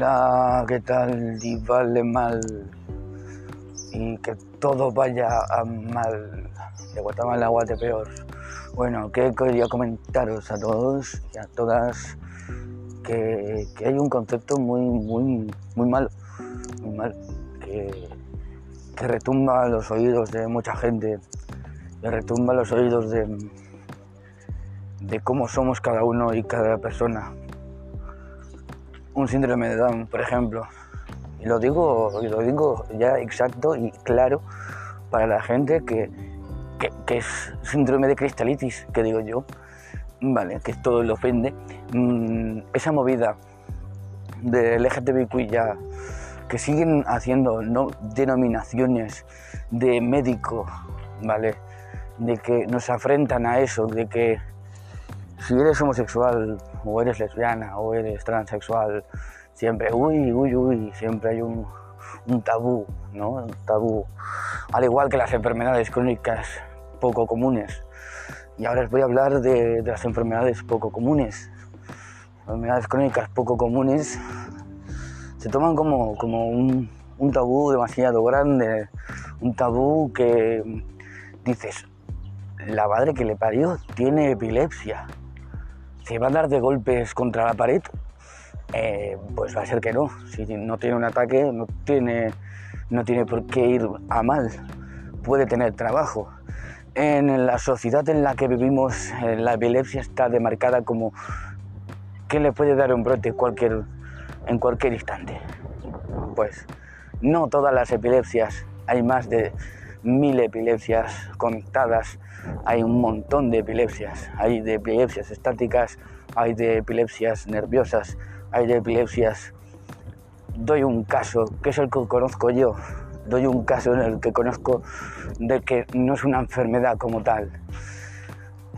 Hola, ¿qué tal? Y vale mal. Y que todo vaya a mal. De Guatemala a peor. Bueno, que quería comentaros a todos y a todas que, que, hay un concepto muy, muy, muy malo. Muy mal. Que, que retumba los oídos de mucha gente. Que retumba los oídos de, de cómo somos cada uno y cada persona un síndrome de Down, por ejemplo. Y lo digo, lo digo ya exacto y claro para la gente que, que, es síndrome de cristalitis, que digo yo, vale, que todo lo ofende. Mm, esa movida del LGTBIQ ya que siguen haciendo ¿no? denominaciones de médico, ¿vale? De que nos afrentan a eso, de que si eres homosexual o eres lesbiana o eres transexual, siempre, uy, uy, uy, siempre hay un, tabú, ¿no? Un tabú. Al igual que las enfermedades crónicas poco comunes. Y ahora os voy a hablar de, las enfermedades poco comunes. Enfermedades crónicas poco comunes se toman como, como un, un tabú demasiado grande, un tabú que dices, la madre que le parió tiene epilepsia si va a dar de golpes contra la pared, eh, pues va a ser que no. Si no tiene un ataque, no tiene, no tiene por qué ir a mal. Puede tener trabajo. En la sociedad en la que vivimos, eh, la epilepsia está demarcada como que le puede dar un brote cualquier, en cualquier instante. Pues no todas las epilepsias, hay más de mil epilepsias conectadas hay un montón de epilepsias. Hay de epilepsias estáticas, hay de epilepsias nerviosas, hay de epilepsias... Doy un caso, que es el que conozco yo, doy un caso en el que conozco de que no es una enfermedad como tal.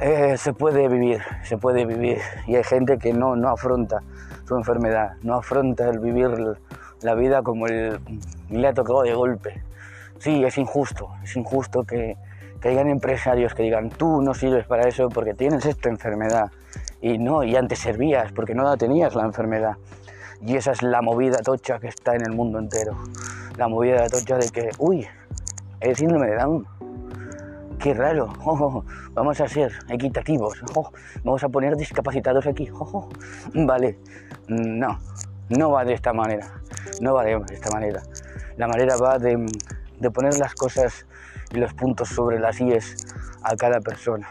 Eh, se puede vivir, se puede vivir. Y hay gente que no, no afronta su enfermedad, no afronta el vivir la vida como el, le ha tocado de golpe. Sí, es injusto, es injusto que, que hayan empresarios que digan, tú no sirves para eso porque tienes esta enfermedad. Y no, y antes servías porque no la tenías la enfermedad. Y esa es la movida tocha que está en el mundo entero. La movida tocha de que, uy, el síndrome de Down. Qué raro. vamos a ser equitativos. vamos a poner discapacitados aquí. vale. No, no va de esta manera. No va de esta manera. La manera va de, de poner las cosas y los puntos sobre las IES a cada persona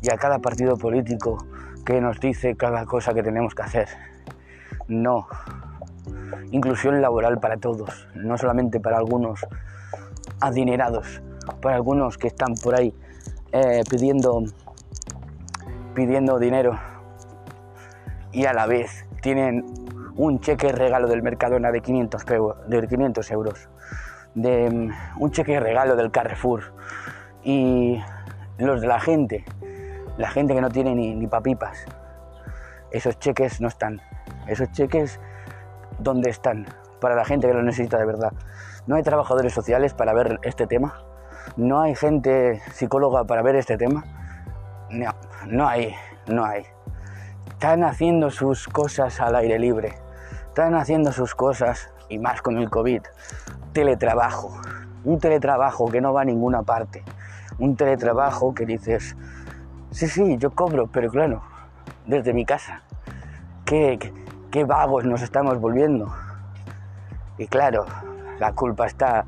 y a cada partido político que nos dice cada cosa que tenemos que hacer. No. Inclusión laboral para todos, no solamente para algunos adinerados, para algunos que están por ahí eh, pidiendo, pidiendo dinero y a la vez tienen un cheque regalo del Mercadona de 500, de 500 euros de mm, un cheque regalo del Carrefour y los de la gente, la gente que no tiene ni, ni papipas, esos cheques no están. Esos cheques, ¿dónde están? Para la gente que los necesita de verdad. No hay trabajadores sociales para ver este tema. No hay gente psicóloga para ver este tema. No, no hay, no hay. Están haciendo sus cosas al aire libre. Están haciendo sus cosas, y más con el COVID, teletrabajo, un teletrabajo que no va a ninguna parte, un teletrabajo que dices, sí, sí, yo cobro, pero claro, desde mi casa, qué, qué, vagos nos estamos volviendo. Y claro, la culpa está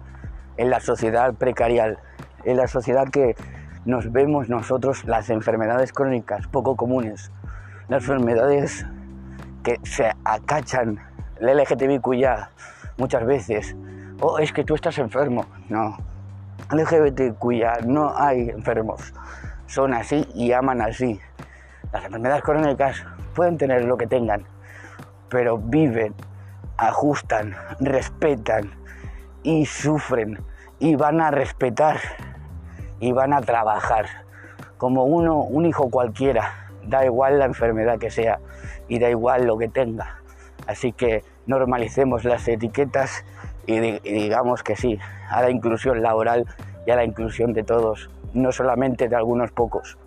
en la sociedad precarial, en la sociedad que nos vemos nosotros las enfermedades crónicas poco comunes, las enfermedades que se acachan, el LGTBIQ ya muchas veces oh, es que tú estás enfermo. No, cuya no hay enfermos. Son así y aman así. Las enfermedades crónicas pueden tener lo que tengan, pero viven, ajustan, respetan y sufren y van a respetar y van a trabajar como uno, un hijo cualquiera. Da igual la enfermedad que sea y da igual lo que tenga. Así que normalicemos las etiquetas y, digamos que sí, a la inclusión laboral y a la inclusión de todos, no solamente de algunos pocos.